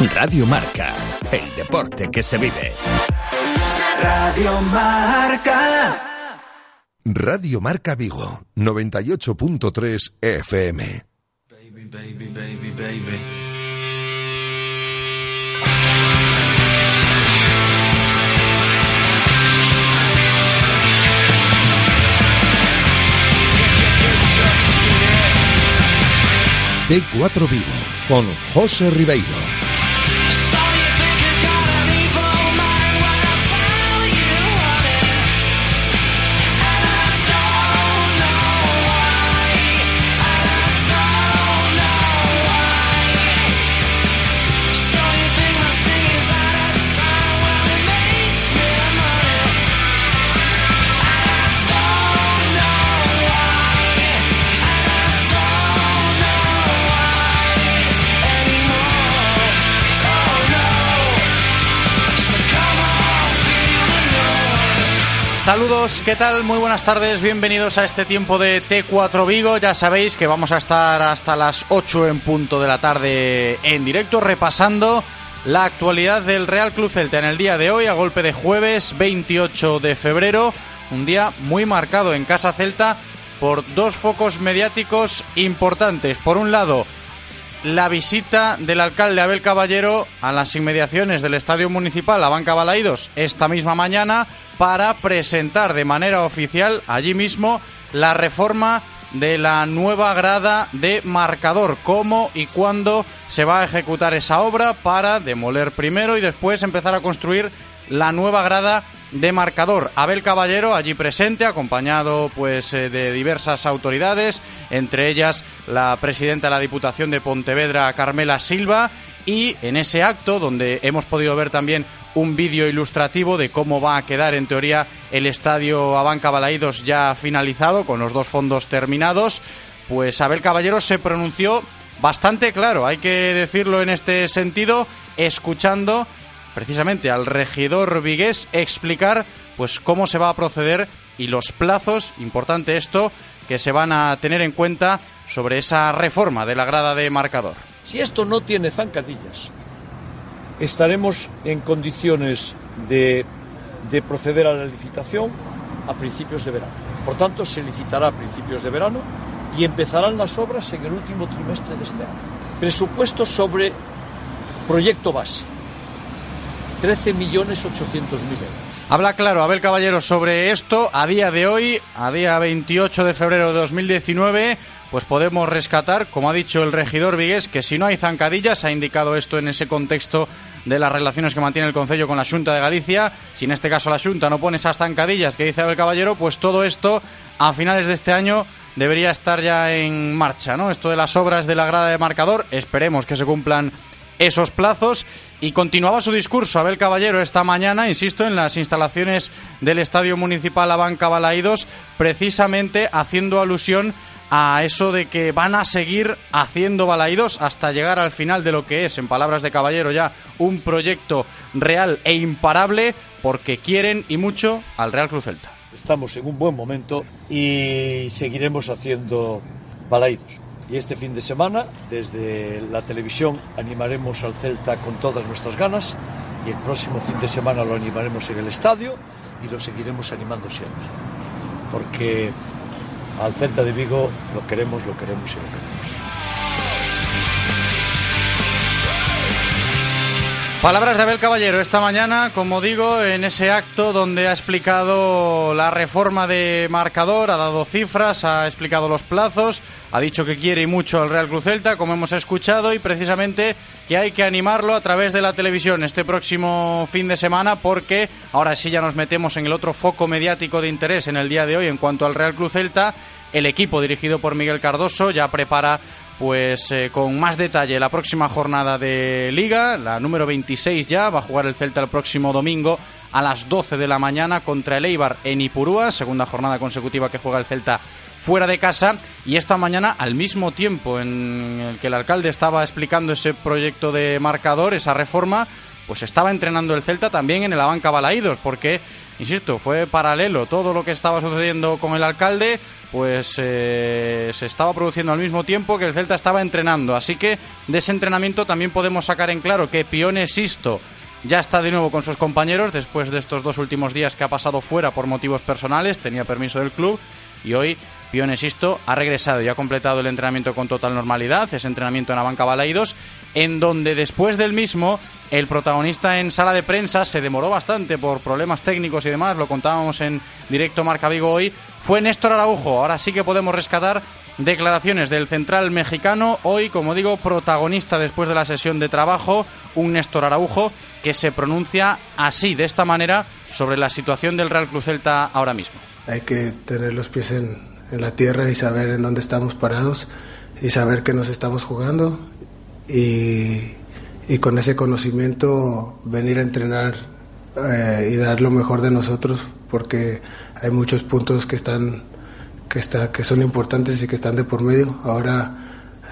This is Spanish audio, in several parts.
Radio Marca, el deporte que se vive. Radio Marca. Radio Marca Vigo, 98.3 FM. Baby, baby, baby, baby. T4 Vigo, con José Ribeiro. Saludos, ¿qué tal? Muy buenas tardes, bienvenidos a este tiempo de T4 Vigo. Ya sabéis que vamos a estar hasta las 8 en punto de la tarde en directo repasando la actualidad del Real Club Celta en el día de hoy a golpe de jueves 28 de febrero, un día muy marcado en Casa Celta por dos focos mediáticos importantes. Por un lado, la visita del alcalde Abel Caballero a las inmediaciones del Estadio Municipal, a Banca Balaídos, esta misma mañana para presentar de manera oficial allí mismo la reforma de la nueva grada de marcador, cómo y cuándo se va a ejecutar esa obra para demoler primero y después empezar a construir la nueva grada de marcador. Abel Caballero allí presente, acompañado pues eh, de diversas autoridades, entre ellas la presidenta de la Diputación de Pontevedra, Carmela Silva, y en ese acto donde hemos podido ver también un vídeo ilustrativo de cómo va a quedar en teoría el estadio Abanca Balaídos ya finalizado, con los dos fondos terminados, pues Abel Caballero se pronunció bastante claro, hay que decirlo en este sentido, escuchando precisamente al regidor Vigués explicar pues cómo se va a proceder y los plazos, importante esto, que se van a tener en cuenta sobre esa reforma de la grada de marcador. Si esto no tiene zancadillas, estaremos en condiciones de, de proceder a la licitación a principios de verano. Por tanto, se licitará a principios de verano y empezarán las obras en el último trimestre de este año. Presupuesto sobre proyecto base. 13.800.000 euros. Habla claro Abel Caballero sobre esto a día de hoy, a día 28 de febrero de 2019 pues podemos rescatar, como ha dicho el regidor Vigués, que si no hay zancadillas, ha indicado esto en ese contexto de las relaciones que mantiene el Concello con la Junta de Galicia, si en este caso la Junta no pone esas zancadillas que dice el Caballero, pues todo esto a finales de este año debería estar ya en marcha, ¿no? Esto de las obras de la grada de marcador, esperemos que se cumplan esos plazos y continuaba su discurso Abel Caballero esta mañana, insisto, en las instalaciones del Estadio Municipal Abanca Balaídos, precisamente haciendo alusión a eso de que van a seguir haciendo balaídos hasta llegar al final de lo que es, en palabras de Caballero ya, un proyecto real e imparable porque quieren y mucho al Real Cruz Celta. Estamos en un buen momento y seguiremos haciendo balaídos. Y este fin de semana, desde la televisión, animaremos al Celta con todas nuestras ganas y el próximo fin de semana lo animaremos en el estadio y lo seguiremos animando siempre. Porque al Celta de Vigo lo queremos, lo queremos y lo queremos. Palabras de Abel Caballero esta mañana, como digo, en ese acto donde ha explicado la reforma de marcador, ha dado cifras, ha explicado los plazos, ha dicho que quiere mucho al Real Cruz Celta, como hemos escuchado, y precisamente que hay que animarlo a través de la televisión este próximo fin de semana, porque ahora sí ya nos metemos en el otro foco mediático de interés en el día de hoy en cuanto al Real Cruz Celta. El equipo dirigido por Miguel Cardoso ya prepara pues eh, con más detalle la próxima jornada de liga, la número 26 ya, va a jugar el Celta el próximo domingo a las 12 de la mañana contra el Eibar en Ipurúa, segunda jornada consecutiva que juega el Celta fuera de casa y esta mañana al mismo tiempo en el que el alcalde estaba explicando ese proyecto de marcador, esa reforma, pues estaba entrenando el Celta también en el Abanca Balaídos porque, insisto, fue paralelo todo lo que estaba sucediendo con el alcalde, pues eh, se estaba produciendo al mismo tiempo que el Celta estaba entrenando. Así que de ese entrenamiento también podemos sacar en claro que Pione Sisto ya está de nuevo con sus compañeros después de estos dos últimos días que ha pasado fuera por motivos personales, tenía permiso del club y hoy Pionesisto ha regresado y ha completado el entrenamiento con total normalidad, ese entrenamiento en la banca Balaidos, en donde después del mismo el protagonista en sala de prensa se demoró bastante por problemas técnicos y demás, lo contábamos en directo Marca Vigo hoy, fue Néstor Araujo. Ahora sí que podemos rescatar declaraciones del central mexicano, hoy, como digo, protagonista después de la sesión de trabajo, un Néstor Araujo que se pronuncia así, de esta manera, sobre la situación del Real Cruz Celta ahora mismo. Hay que tener los pies en, en la tierra y saber en dónde estamos parados y saber que nos estamos jugando y, con ese conocimiento venir a entrenar eh, y dar lo mejor de nosotros porque hay muchos puntos que están que está que son importantes y que están de por medio. Ahora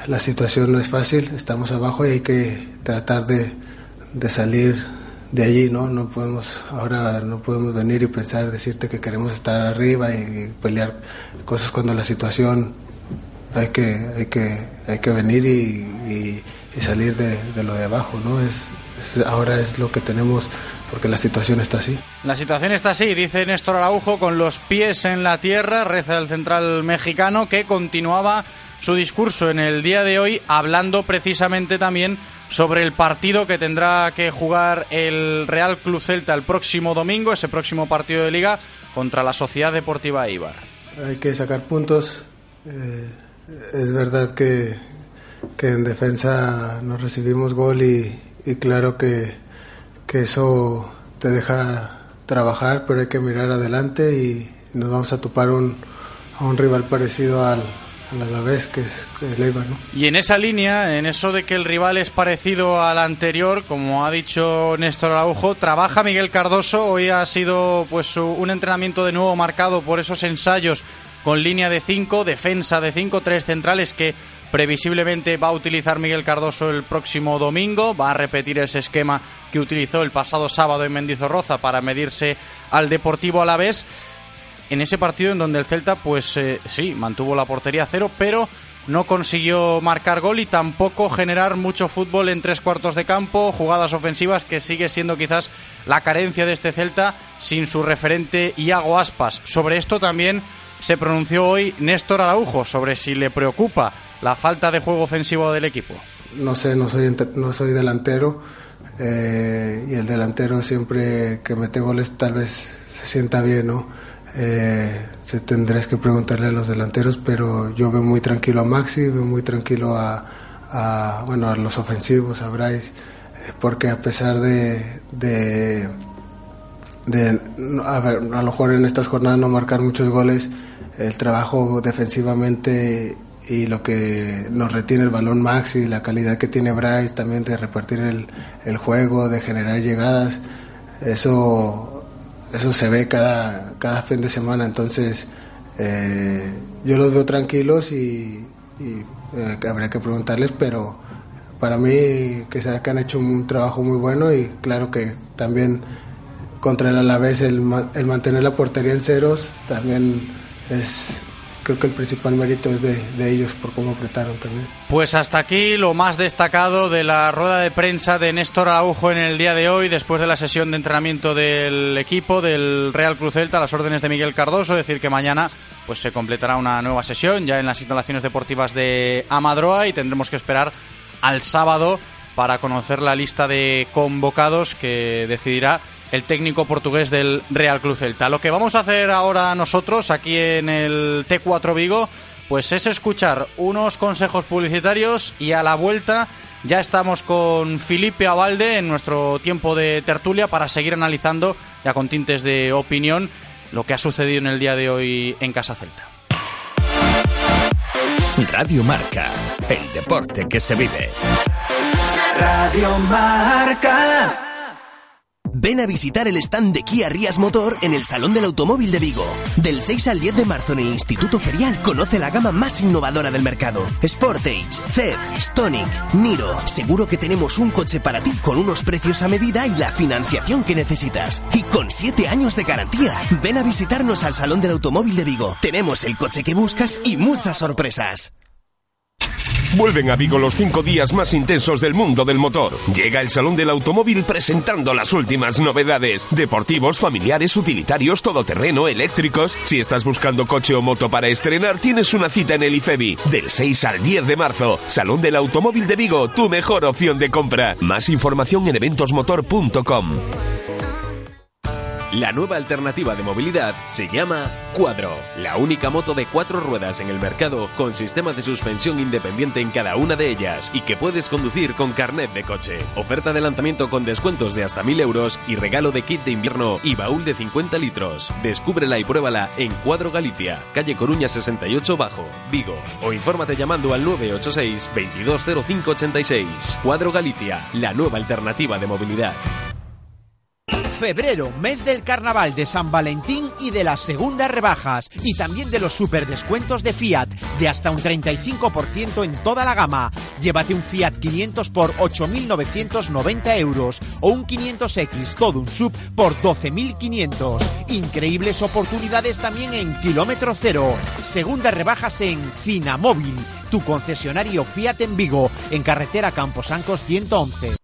la situación no es fácil estamos abajo y hay que tratar de salir de allí, ¿no? No podemos, ahora no podemos venir y pensar, decirte que queremos estar arriba y, pelear cosas cuando la situación hay que, hay que, hay que venir y, salir de, lo de abajo, ¿no? Es, ahora es lo que tenemos porque la situación está así. La situación está así, dice Néstor Araujo, con los pies en la tierra, reza el central mexicano que continuaba su discurso en el día de hoy hablando precisamente también sobre el partido que tendrá que jugar el Real Club Celta el próximo domingo, ese próximo partido de liga contra la Sociedad Deportiva Ibar. Hay que sacar puntos. Eh, es verdad que, que, en defensa nos recibimos gol y, claro que, que eso te deja trabajar, pero hay que mirar adelante y nos vamos a topar un, a un rival parecido al, la vez que es el Eibar, ¿no? Y en esa línea, en eso de que el rival es parecido al anterior, como ha dicho Néstor Araujo, trabaja Miguel Cardoso. Hoy ha sido pues un entrenamiento de nuevo marcado por esos ensayos con línea de 5, defensa de 5, tres centrales que previsiblemente va a utilizar Miguel Cardoso el próximo domingo. Va a repetir ese esquema que utilizó el pasado sábado en Mendizorroza para medirse al Deportivo Alavés en ese partido en donde el Celta, pues eh, sí, mantuvo la portería a cero, pero no consiguió marcar gol y tampoco generar mucho fútbol en tres cuartos de campo, jugadas ofensivas que sigue siendo quizás la carencia de este Celta sin su referente Iago Aspas. Sobre esto también se pronunció hoy Néstor Araujo, sobre si le preocupa la falta de juego ofensivo del equipo. No sé, no soy, no soy delantero eh, y el delantero siempre que mete goles tal vez se sienta bien, ¿no? Eh, se tendrás que preguntarle a los delanteros, pero yo veo muy tranquilo a Maxi, veo muy tranquilo a, bueno, a los ofensivos, a Bryce, eh, porque a pesar de, de, a, ver, a lo mejor en estas jornadas no marcar muchos goles, el trabajo defensivamente y lo que nos retiene el balón Maxi, la calidad que tiene Bryce también de repartir el, el juego, de generar llegadas, eso eso se ve cada, cada fin de semana, entonces eh, yo los veo tranquilos y, eh, habría que preguntarles, pero para mí que, que han hecho un trabajo muy bueno y claro que también contra el Alavés el, el mantener la portería en ceros también es creo que el principal mérito es de, ellos por cómo apretaron también. Pues hasta aquí lo más destacado de la rueda de prensa de Néstor Araujo en el día de hoy, después de la sesión de entrenamiento del equipo del Real Cruz Celta las órdenes de Miguel Cardoso, es decir que mañana pues se completará una nueva sesión ya en las instalaciones deportivas de Amadroa y tendremos que esperar al sábado para conocer la lista de convocados que decidirá el técnico portugués del Real Club Celta. Lo que vamos a hacer ahora nosotros aquí en el T4 Vigo, pues es escuchar unos consejos publicitarios y a la vuelta ya estamos con Felipe Avalde en nuestro tiempo de tertulia para seguir analizando, ya con tintes de opinión, lo que ha sucedido en el día de hoy en Casa Celta. Radio Marca, el deporte que se vive. Radio Marca. Ven a visitar el stand de Kia Rías Motor en el Salón del Automóvil de Vigo. Del 6 al 10 de marzo en el Instituto Ferial conoce la gama más innovadora del mercado. Sportage, CED, Stonic, Niro. Seguro que tenemos un coche para ti con unos precios a medida y la financiación que necesitas. Y con 7 años de garantía. Ven a visitarnos al Salón del Automóvil de Vigo. Tenemos el coche que buscas y muchas sorpresas. Vuelven a Vigo los cinco días más intensos del mundo del motor. Llega el Salón del Automóvil presentando las últimas novedades. Deportivos, familiares, utilitarios, todoterreno, eléctricos. Si estás buscando coche o moto para estrenar, tienes una cita en el IFEBI. Del 6 al 10 de marzo. Salón del Automóvil de Vigo, tu mejor opción de compra. Más información en eventosmotor.com. La nueva alternativa de movilidad se llama Cuadro, la única moto de cuatro ruedas en el mercado con sistema de suspensión independiente en cada una de ellas y que puedes conducir con carnet de coche. Oferta de lanzamiento con descuentos de hasta 1000 euros y regalo de kit de invierno y baúl de 50 litros. Descúbrela y pruébala en Cuadro Galicia, calle Coruña 68 Bajo, Vigo. O infórmate llamando al 986 220586. Cuadro Galicia, la nueva alternativa de movilidad. Febrero, mes del carnaval de San Valentín y de las segundas rebajas y también de los super descuentos de Fiat de hasta un 35% en toda la gama. Llévate un Fiat 500 por 8.990 euros o un 500X todo un sub por 12.500. Increíbles oportunidades también en kilómetro cero. Segundas rebajas en Finamóvil, tu concesionario Fiat en Vigo, en carretera Camposancos 111.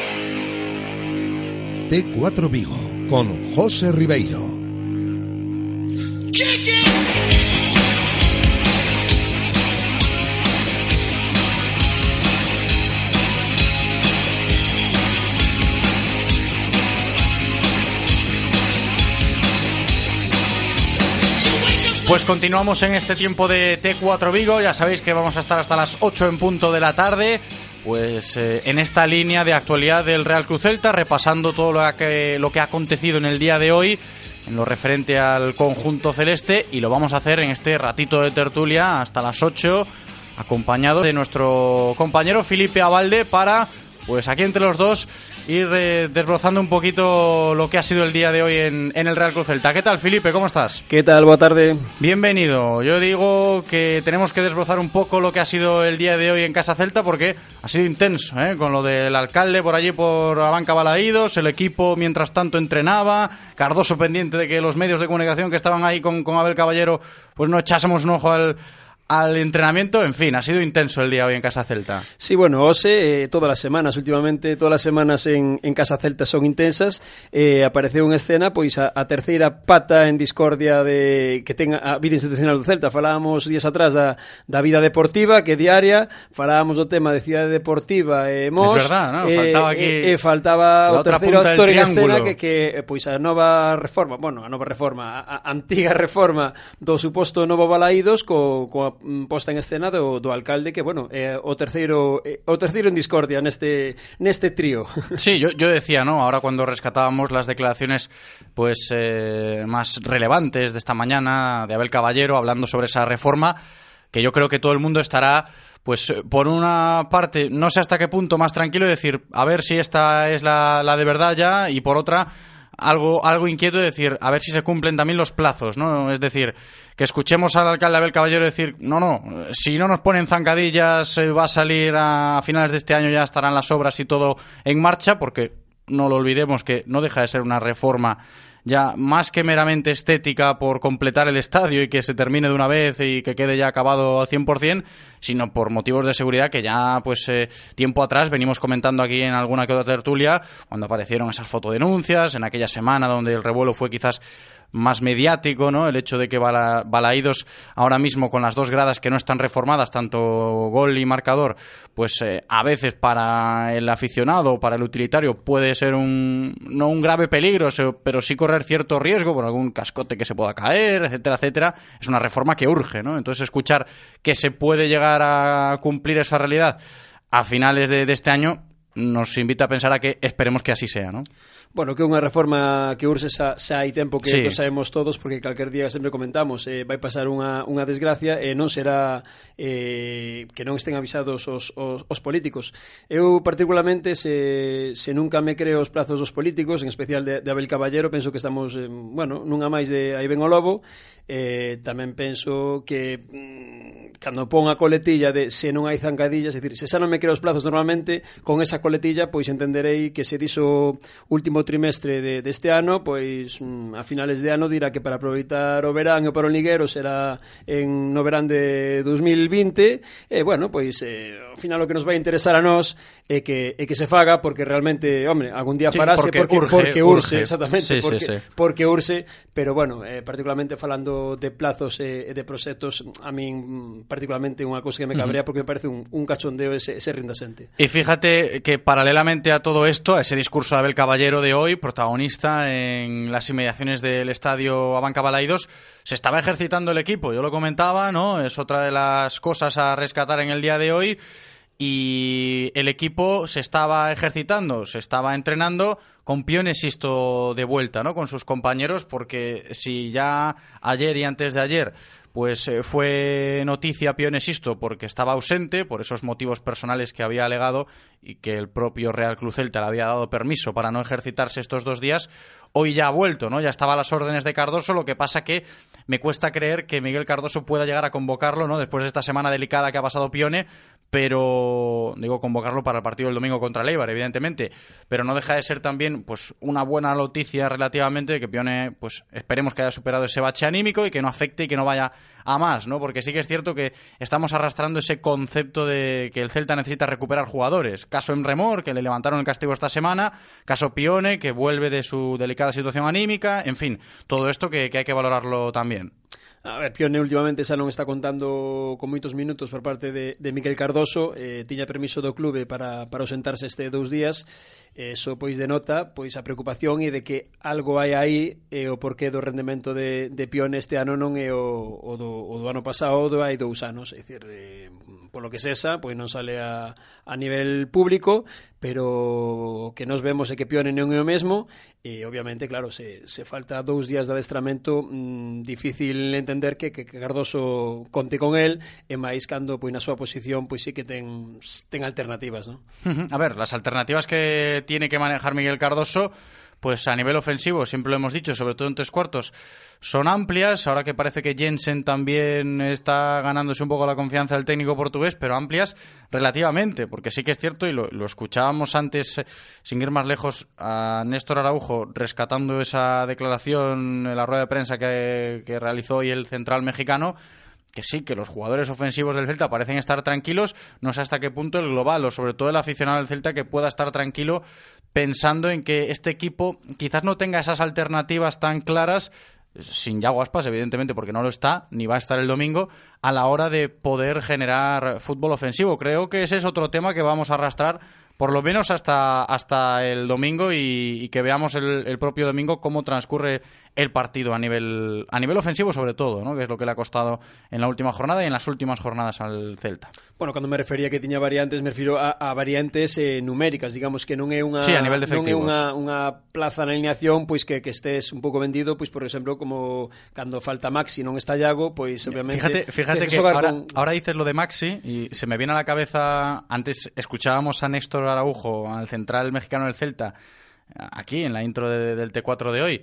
T4 Vigo con José Ribeiro. Pues continuamos en este tiempo de T4 Vigo. Ya sabéis que vamos a estar hasta las 8 en punto de la tarde. Pues eh, en esta línea de actualidad del Real Cruz Celta, repasando todo lo que, lo que ha acontecido en el día de hoy en lo referente al conjunto celeste y lo vamos a hacer en este ratito de tertulia hasta las 8 acompañado de nuestro compañero Felipe Avalde para pues aquí entre los dos ir eh, desbrozando un poquito lo que ha sido el día de hoy en, en el Real Cruz Celta. ¿Qué tal, Felipe? ¿Cómo estás? ¿Qué tal? Buenas tarde. Bienvenido. Yo digo que tenemos que desbrozar un poco lo que ha sido el día de hoy en Casa Celta porque ha sido intenso, ¿eh? con lo del alcalde por allí por la banca Balaídos, el equipo mientras tanto entrenaba, Cardoso pendiente de que los medios de comunicación que estaban ahí con, con Abel Caballero pues no echásemos un ojo al, al entrenamiento, en fin, ha sido intenso el día hoy en Casa Celta. Sí, bueno, Ose, eh, todas las semanas, últimamente todas las semanas en, en Casa Celta son intensas, eh, apareceu en escena, pois a, a terceira pata en discordia de que ten a vida institucional do Celta, falábamos días atrás da, da vida deportiva, que é diaria, falábamos do tema de cidade deportiva e eh, Mos, es verdad, ¿no? Eh, faltaba eh, aquí eh, eh, faltaba o terceiro actor en escena que, que eh, pois a nova reforma, bueno, a nova reforma, a, a antiga reforma do suposto novo Balaídos co, coa Mm, posta en escena do, do alcalde que, bueno, é eh, o terceiro eh, o terceiro en discordia neste neste trío. Sí, yo, yo decía, ¿no? Ahora cuando rescatábamos las declaraciones pues eh, más relevantes de esta mañana de Abel Caballero hablando sobre esa reforma, que yo creo que todo el mundo estará pues por una parte, no sé hasta qué punto más tranquilo y decir, a ver si esta es la, la de verdad ya, y por otra, algo, algo inquieto de decir, a ver si se cumplen también los plazos, ¿no? Es decir, que escuchemos al alcalde Abel Caballero decir, no, no, si no nos ponen zancadillas, eh, va a salir a finales de este año, ya estarán las obras y todo en marcha, porque no lo olvidemos que no deja de ser una reforma ya más que meramente estética por completar el estadio y que se termine de una vez y que quede ya acabado al 100%, sino por motivos de seguridad que ya pues eh, tiempo atrás venimos comentando aquí en alguna que otra tertulia cuando aparecieron esas fotodenuncias, en aquella semana donde el revuelo fue quizás más mediático, ¿no? El hecho de que Bala, Balaídos ahora mismo con las dos gradas que no están reformadas, tanto gol y marcador, pues eh, a veces para el aficionado o para el utilitario puede ser un no un grave peligro, pero sí correr cierto riesgo por algún cascote que se pueda caer, etcétera, etcétera. Es una reforma que urge, ¿no? Entonces escuchar que se puede llegar a cumplir esa realidad a finales de, de este año nos invita a pensar a que esperemos que así sea, ¿no? Bueno, que é unha reforma que urxe xa, xa hai tempo que sí. sabemos todos porque calquer día sempre comentamos eh, vai pasar unha, unha desgracia e non será eh, que non estén avisados os, os, os políticos eu particularmente se, se nunca me creo os plazos dos políticos en especial de, de Abel Caballero penso que estamos eh, bueno, nunha máis de aí ven o lobo eh, tamén penso que mm, cando pon a coletilla de se non hai zancadillas, é dicir, se xa non me creo os plazos normalmente con esa coletilla, pois entenderei que se dixo último trimestre de, deste ano, pois mm, a finales de ano dirá que para aproveitar o verán e o liguero será en no verán de 2020, e bueno, pois eh, ao final o que nos vai interesar a nós é que é que se faga porque realmente, hombre, algún día sí, farase porque, porque urge, porque urge, urge exactamente, sí, porque, sí, sí. porque urxe, pero bueno, eh, particularmente falando de plazos eh, e eh, de proxectos, a min mm, particularmente unha cousa que me cabrea porque me parece un, un cachondeo ese, ese rindasente. E fíjate que paralelamente a todo esto, a ese discurso de Abel Caballero de hoy, protagonista en las inmediaciones del estadio Abanca Balaidos, se estaba ejercitando el equipo. Yo lo comentaba, ¿no? Es otra de las cosas a rescatar en el día de hoy. Y el equipo se estaba ejercitando, se estaba entrenando con Pionesisto de vuelta, ¿no? Con sus compañeros, porque si ya ayer y antes de ayer pues eh, fue noticia Pionesisto porque estaba ausente por esos motivos personales que había alegado y que el propio Real Cruz Celta le había dado permiso para no ejercitarse estos dos días. Hoy ya ha vuelto, ¿no? Ya estaba a las órdenes de Cardoso, lo que pasa que me cuesta creer que Miguel Cardoso pueda llegar a convocarlo, ¿no? Después de esta semana delicada que ha pasado Pione, pero digo convocarlo para el partido del domingo contra Leibar, evidentemente, pero no deja de ser también pues una buena noticia relativamente que Pione pues esperemos que haya superado ese bache anímico y que no afecte y que no vaya a más, ¿no? Porque sí que es cierto que estamos arrastrando ese concepto de que el Celta necesita recuperar jugadores. Caso en Remor, que le levantaron el castigo esta semana, caso Pione, que vuelve de su delicada situación anímica, en fin, todo esto que hay que valorarlo también. A ver, Pione últimamente xa non está contando con moitos minutos por parte de, de Miquel Cardoso. Eh, Tiña permiso do clube para, para ausentarse este dous días. Eh, eso pois denota pois a preocupación e de que algo hai aí E eh, o porqué do rendemento de, de Pione este ano non é o, o, do, o do ano pasado ou do hai dous anos. É dicir, eh, polo que sesa pois non sale a, a nivel público pero o que nos vemos é que Pione non é o mesmo e obviamente, claro, se, se falta dous días de adestramento mmm, difícil entender que, que, Cardoso conte con el e máis cando pois na súa posición pois sí que ten, ten alternativas, non? A ver, las alternativas que tiene que manejar Miguel Cardoso pues a nivel ofensivo, siempre lo hemos dicho, sobre todo en tres cuartos, son amplias. Ahora que parece que Jensen también está ganándose un poco la confianza del técnico portugués, pero amplias relativamente, porque sí que es cierto, y lo, escuchábamos antes, sin ir más lejos, a Néstor Araujo rescatando esa declaración en la rueda de prensa que realizó hoy el central mexicano que sí, que los jugadores ofensivos del Celta parecen estar tranquilos, no sé hasta qué punto el global o sobre todo el aficionado del Celta que pueda estar tranquilo pensando en que este equipo quizás no tenga esas alternativas tan claras sin Yago Aspas, evidentemente, porque no lo está, ni va a estar el domingo, a la hora de poder generar fútbol ofensivo. Creo que ese es otro tema que vamos a arrastrar por lo menos hasta, hasta el domingo y, y que veamos el, el, propio domingo cómo transcurre el partido a nivel, a nivel ofensivo sobre todo, ¿no? que es lo que le ha costado en la última jornada y en las últimas jornadas al Celta. Bueno, cando me refería que tiña variantes, me refiro a, a variantes eh, numéricas, digamos que non é unha sí, a nivel de non é unha, unha plaza na alineación pois que, que estés un pouco vendido, pois por exemplo, como cando falta Maxi non está Iago, pois obviamente Fíjate, fíjate que, que ahora, con... ahora dices lo de Maxi y se me viene a la cabeza antes escuchábamos a Néstor Araujo, al central mexicano del Celta aquí en la intro de, del T4 de hoy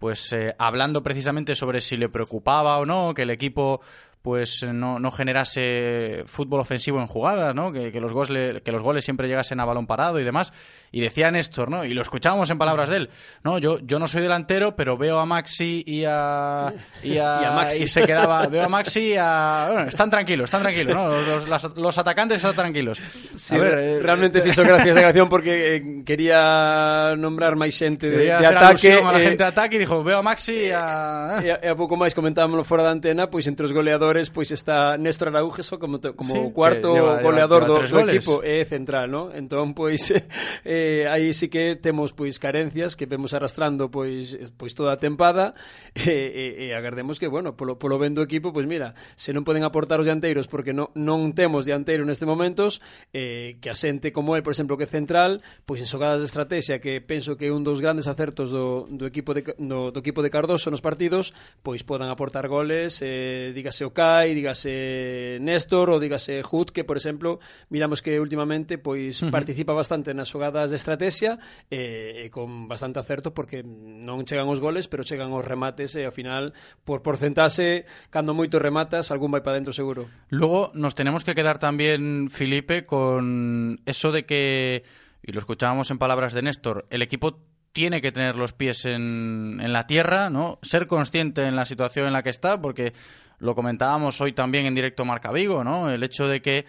pues eh, hablando precisamente sobre si le preocupaba o no que el equipo pues no, no generase fútbol ofensivo en jugadas, ¿no? Que, que los goles, que los goles siempre llegasen a balón parado y demás. Y decía Néstor, ¿no? Y lo escuchábamos en palabras de él. No, yo, yo no soy delantero, pero veo a Maxi y a. Y, a, Y a Maxi. y se quedaba. Veo a Maxi y a. Bueno, están tranquilos, están tranquilos, ¿no? Los, las- los atacantes están tranquilos. Sí, A ver, eh, realmente eh, fixo gracia esa declaración porque eh, quería nombrar máis xente de, de ataque a la eh, gente de ataque y dijo, veo a Maxi y a... E, e a pouco máis comentámoslo fora da antena, pois entre os goleadores goleadores, pois está Néstor Araujo como, como sí, cuarto lleva, goleador lleva, do, do equipo é central, ¿no? Entón, pois eh, aí sí que temos pois carencias que vemos arrastrando pois pois toda a tempada e, e, e agardemos que, bueno, polo, polo ben do equipo, pois mira, se non poden aportar os dianteiros porque non, non temos dianteiro neste momentos, eh, que a xente como el, por exemplo, que central, pois en xogadas de estrategia que penso que é un dos grandes acertos do, do equipo de, do, do equipo de Cardoso nos partidos, pois podan aportar goles, eh, dígase o Okai, dígase Néstor ou dígase Hut, que por exemplo, miramos que últimamente pois Ujú. participa bastante nas xogadas de estrategia eh, e con bastante acerto porque non chegan os goles, pero chegan os remates e ao final por porcentaxe, cando moito rematas, algún vai para dentro seguro. Luego nos tenemos que quedar también, Felipe, con eso de que, y lo escuchábamos en palabras de Néstor, el equipo tiene que tener los pies en, en la tierra, ¿no? Ser consciente en la situación en la que está, porque lo comentábamos hoy también en directo Marca Vigo, ¿no? El hecho de que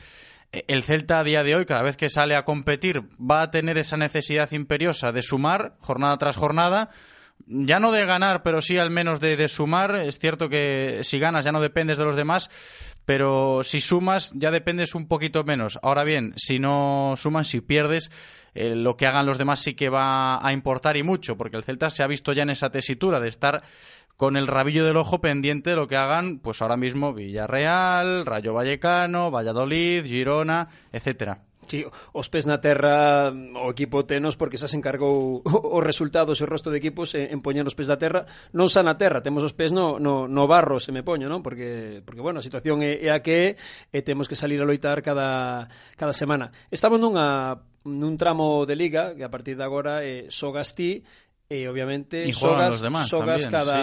el Celta a día de hoy, cada vez que sale a competir, va a tener esa necesidad imperiosa de sumar jornada tras jornada. Ya no de ganar, pero sí al menos de, de sumar. Es cierto que si ganas ya no dependes de los demás, pero si sumas ya dependes un poquito menos. Ahora bien, si no sumas, si pierdes, eh, lo que hagan los demás sí que va a importar y mucho, porque el Celta se ha visto ya en esa tesitura de estar con el rabillo del ojo pendiente de lo que hagan, pues ahora mismo Villarreal, Rayo Vallecano, Valladolid, Girona, etcétera. Sí, os pes na terra mm, o equipo tenos porque xa se encargou os resultados e o resto de equipos en poñer os pés da terra, non xa na terra, temos os pés no, no, no barro, se me poño, non? Porque, porque bueno, a situación é, é a que é e temos que salir a loitar cada, cada semana. Estamos nunha nun tramo de liga que a partir de agora é eh, Sogastí E obviamente e xogas, demás, xogas también, cada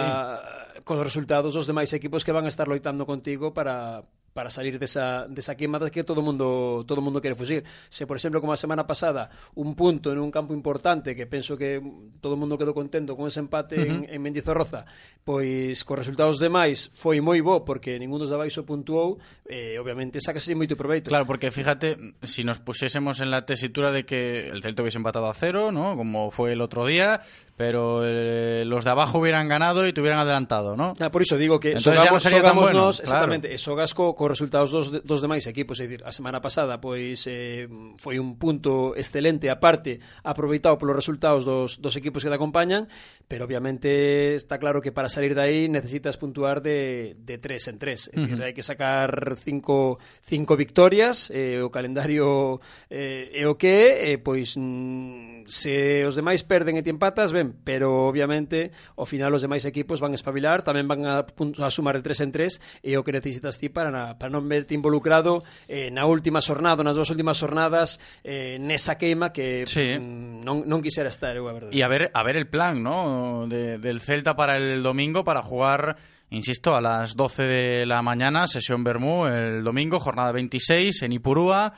sí. cos resultados dos demais equipos que van a estar loitando contigo para para salir desa, desa queimada que todo mundo todo mundo quere fuxir. Se, por exemplo, como a semana pasada, un punto en un campo importante que penso que todo mundo quedou contento con ese empate uh -huh. en, en Mendizorroza, pois cos resultados demais foi moi bo porque ningún dos de abaixo puntuou, eh, obviamente sacase moito proveito. Claro, porque fíjate, se si nos puxésemos en la tesitura de que el Celta hubiese empatado a cero, ¿no? como foi el otro día, pero eh, los de abajo hubieran ganado y te hubieran adelantado, ¿no? Ah, por iso digo que Entonces, sogamos, ya no sería tan bueno, nos, exactamente, claro. e sogasco co resultados dos, dos demais equipos, é dicir, a semana pasada pois eh, foi un punto excelente aparte, aproveitado polos resultados dos, dos equipos que te acompañan, pero obviamente está claro que para salir de aí necesitas puntuar de, de tres en tres, é uh -huh. hai que sacar cinco, cinco victorias, eh, o calendario eh, é o que é, eh, pois mm, se os demais perden e te empatas, ben, pero obviamente ao final os demais equipos van a espabilar, tamén van a, a sumar de tres en tres e o que necesitas ti para, na, para non verte involucrado eh, na última xornada, nas dúas últimas xornadas eh, nesa queima que sí. mm, non, non quisera estar, eu a verdade. E a ver, a ver el plan, ¿no? De, del Celta para el domingo para jugar insisto, a las 12 de la mañana, sesión Bermú, el domingo, jornada 26 en Ipurúa.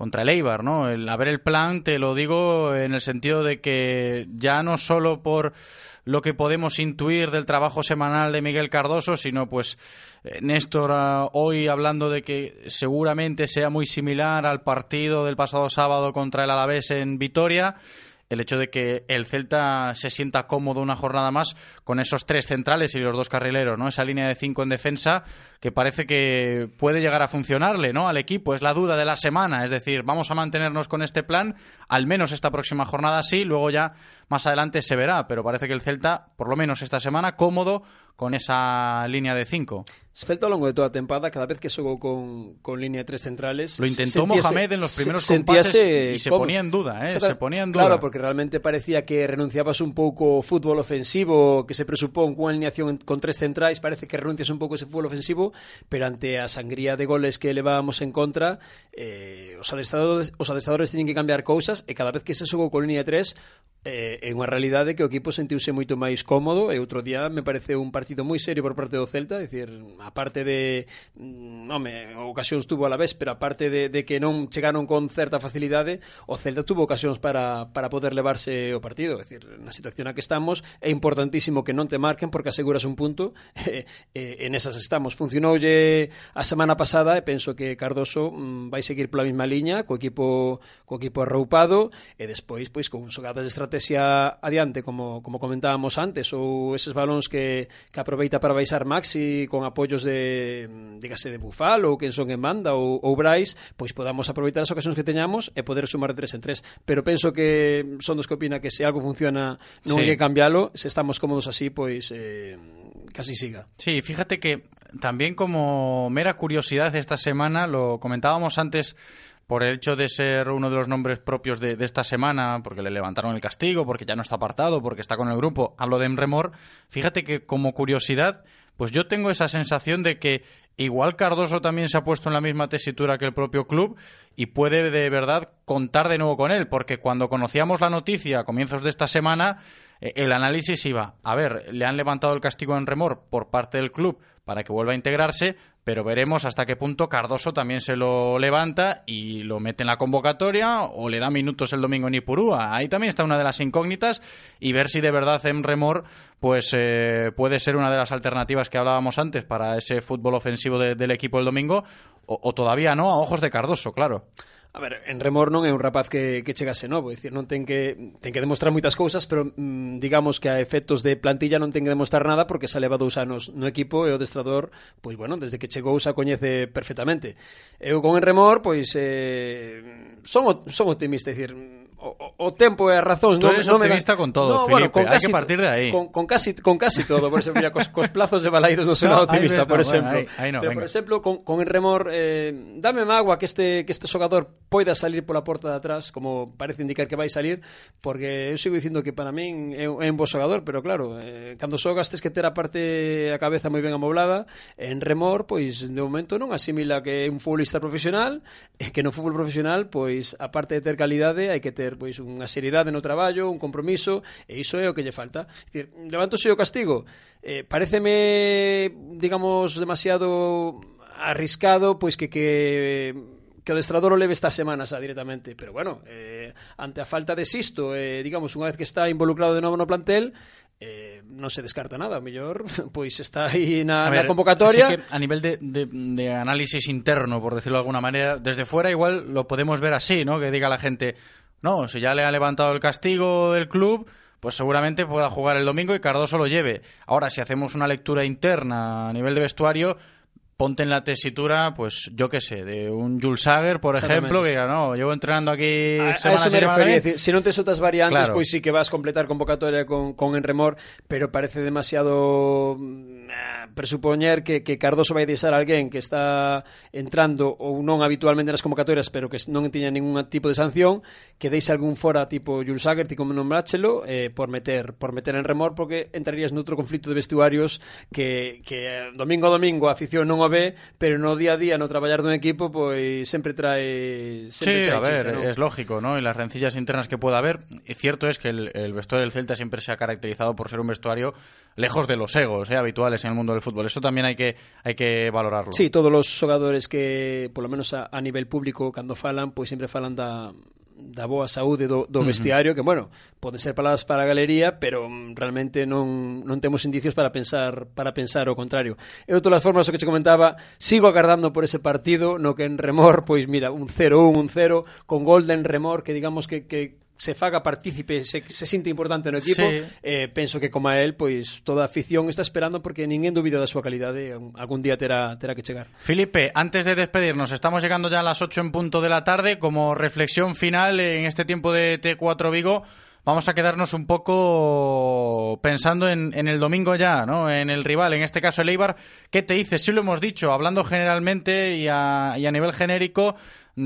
Contra el Eibar, ¿no? El, a ver el plan, te lo digo en el sentido de que ya no solo por lo que podemos intuir del trabajo semanal de Miguel Cardoso, sino pues eh, Néstor ah, hoy hablando de que seguramente sea muy similar al partido del pasado sábado contra el Alavés en Vitoria el hecho de que el Celta se sienta cómodo una jornada más con esos tres centrales y los dos carrileros, ¿no? Esa línea de cinco en defensa que parece que puede llegar a funcionarle, ¿no? Al equipo es la duda de la semana, es decir, vamos a mantenernos con este plan, al menos esta próxima jornada sí, luego ya más adelante se verá, pero parece que el Celta, por lo menos esta semana, cómodo con esa línea de cinco. Celta ao longo de toda a tempada, cada vez que xogou con, con línea de tres centrales... Lo intentó sentíase, Mohamed en los primeros compases e se como, ponía en duda, eh, se ponía en duda. Claro, porque realmente parecía que renunciabas un pouco ao fútbol ofensivo, que se presupón cunha alineación con tres centrais, parece que renuncias un pouco ese fútbol ofensivo, pero ante a sangría de goles que levábamos en contra, eh, os, adestradores, os adestradores teñen que cambiar cousas, e cada vez que se xogou con línea de tres, eh, é unha realidade que o equipo sentiuse moito máis cómodo, e outro día me pareceu un partido moi serio por parte do Celta, decir, aparte de mm, home, ocasións tuvo a la vez, pero aparte de, de que non chegaron con certa facilidade, o Celta tuvo ocasións para, para poder levarse o partido, é dicir, na situación na que estamos é importantísimo que non te marquen porque aseguras un punto e, e, en esas estamos. Funcionoulle a semana pasada e penso que Cardoso mm, vai seguir pola mesma liña co equipo co equipo arroupado e despois pois con xogadas de estrategia adiante como como comentábamos antes ou eses balóns que que aproveita para baixar Maxi con apoio de dígase de Bufal ou quen son en banda ou, ou Brais, pois podamos aproveitar as ocasións que teñamos e poder sumar de tres en tres. Pero penso que son dos que opina que se algo funciona non sí. hai que cambiarlo, se estamos cómodos así, pois eh, casi siga. Sí, fíjate que también como mera curiosidad esta semana, lo comentábamos antes por el hecho de ser uno de los nombres propios de, de, esta semana, porque le levantaron el castigo, porque ya no está apartado, porque está con el grupo, hablo de Emremor, fíjate que como curiosidad, pues yo tengo esa sensación de que igual Cardoso también se ha puesto en la misma tesitura que el propio club y puede de verdad contar de nuevo con él, porque cuando conocíamos la noticia a comienzos de esta semana, eh, el análisis iba, a ver, le han levantado el castigo en remor por parte del club para que vuelva a integrarse, pero veremos hasta qué punto Cardoso también se lo levanta y lo mete en la convocatoria o le da minutos el domingo en Ipurúa. Ahí también está una de las incógnitas y ver si de verdad en remor pues eh, puede ser una de las alternativas que hablábamos antes para ese fútbol ofensivo de, del equipo el domingo o, o todavía no a ojos de Cardoso, claro. A ver, en Remor non é un rapaz que, que chegase novo, é dicir, non ten que, ten que demostrar moitas cousas, pero mm, digamos que a efectos de plantilla non ten que demostrar nada porque xa leva dous anos no equipo e o destrador, pois bueno, desde que chegou xa coñece perfectamente. Eu con en Remor, pois eh, son, son optimista, é dicir, o, o tempo e as razóns Tú eres non, optimista me con todo, no, Felipe, bueno, con hai casi, que partir de aí. Con, con, casi, con casi todo, por exemplo, mira, cos, cos plazos de Balaidos non son no, optimista, por no, exemplo. Bueno, ahí, ahí no, Pero, venga. por exemplo, con, con el remor, eh, dame mágoa que este, que este xogador poida salir pola porta de atrás, como parece indicar que vai salir, porque eu sigo dicindo que para min é, é un bo xogador, pero claro, eh, cando xogas tes que ter a parte a cabeza moi ben amoblada, en remor, pois, de momento non asimila que é un futbolista profesional, e que no fútbol profesional, pois, aparte de ter calidade, hai que ter ter pois unha seriedade no traballo, un compromiso, e iso é o que lle falta. É dicir, levántose o castigo. Eh, pareceme, digamos, demasiado arriscado pois que que que o destrador o leve esta semana xa directamente, pero bueno, eh, ante a falta de Sisto, eh, digamos, unha vez que está involucrado de novo no plantel, eh, non se descarta nada, o mellor pois está aí na, a ver, na convocatoria. Sí que a nivel de, de, de análisis interno, por decirlo de alguna maneira, desde fuera igual lo podemos ver así, ¿no? Que diga la gente, no, si ya le ha levantado el castigo del club, pues seguramente pueda jugar el domingo y Cardoso lo lleve. Ahora, si hacemos una lectura interna a nivel de vestuario, ponte en la tesitura, pues yo qué sé, de un Jules Sager, por ejemplo, que diga, no, llevo entrenando aquí A, a eso me refería, decir, si non tes outras variantes, Claro. pois sí que vas completar convocatoria con, con Enremor, pero parece demasiado Eh, presupoñer que, que Cardoso vai deixar alguén que está entrando ou non habitualmente nas convocatorias pero que non tiña ningún tipo de sanción que deixe algún fora tipo Jules Sager como nombráchelo eh, por meter por meter en remor porque entrarías noutro conflito de vestuarios que, que eh, domingo a domingo a afición non o ve pero no día a día no traballar dun equipo pois sempre trae sempre sí, trae a ver, chicha, ¿no? es lógico ¿no? y las rencillas internas que pueda haber cierto es que el, el vestuario del Celta siempre se ha caracterizado por ser un vestuario lejos de los egos ¿eh? habituales en el mundo del fútbol. Eso también hay que, hay que valorarlo. Sí, todos los xogadores que, por lo menos a, a nivel público, cando falan, pois sempre falan da, da boa saúde do, do vestiario, uh -huh. que, bueno, poden ser palabras para a galería, pero mm, realmente non, non temos indicios para pensar para pensar o contrario. E de todas formas, o que che comentaba, sigo agardando por ese partido, no que en remor, pois mira, un 0-1, un 0, con gol de en remor, que digamos que, que se faga partícipe, se, se sinte importante no equipo, Sí. eh, penso que como a él, pois toda a afición está esperando porque ninguén dubida da súa calidade, algún día terá, terá que chegar. Felipe, antes de despedirnos, estamos llegando ya a las 8 en punto de la tarde. Como reflexión final en este tiempo de T4 Vigo, vamos a quedarnos un poco pensando en, en el domingo ya, ¿no? En el rival, en este caso el Eibar. ¿Qué te dices? Sí lo hemos dicho, hablando generalmente y a, y a nivel genérico,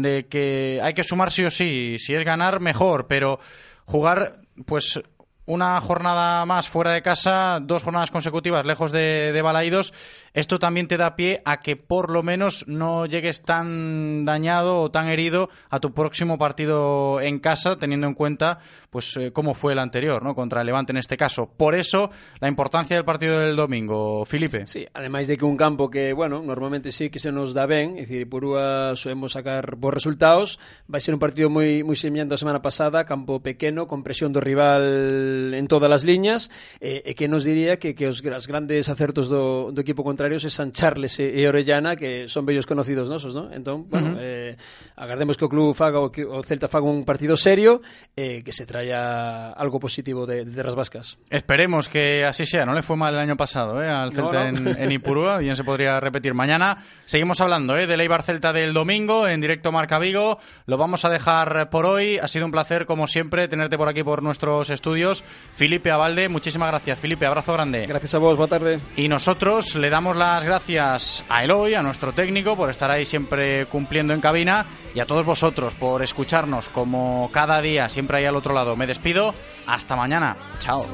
de que hay que sumar sí o sí. Si es ganar, mejor, pero jugar, pues una jornada más fuera de casa, dos jornadas consecutivas lejos de, de Balaidos, esto también te da pie a que por lo menos no llegues tan dañado o tan herido a tu próximo partido en casa, teniendo en cuenta pues eh, cómo fue el anterior, ¿no? Contra el Levante en este caso. Por eso, la importancia del partido del domingo, Felipe. Sí, además de que un campo que, bueno, normalmente sí que se nos da ben, é dicir, Purúa solemos sacar bons resultados, vai ser un partido moi moi semellante a semana pasada, campo pequeno, con presión do rival en todas as liñas, e, e que nos diría que, que os, grandes acertos do, do equipo se San Charles e, Orellana, que son bellos conocidos nosos, ¿no? Entón, bueno, uh -huh. eh, agardemos que o club faga o que o Celta faga un partido serio, eh, que se traia algo positivo de, de Terras Vascas. Esperemos que así sea, no le fue mal el año pasado, ¿eh? Al Celta no, no. En, en Ipurúa, bien se podría repetir mañana. Seguimos hablando, ¿eh? Del Eibar Celta del domingo, en directo Marca Vigo. Lo vamos a dejar por hoy. Ha sido un placer, como siempre, tenerte por aquí por nuestros estudios. Felipe Avalde, muchísimas gracias. Felipe, abrazo grande. Gracias a vos, buena tarde. Y nosotros le las gracias a Eloy, a nuestro técnico, por estar ahí siempre cumpliendo en cabina y a todos vosotros por escucharnos como cada día, siempre ahí al otro lado. Me despido. Hasta mañana. Chao.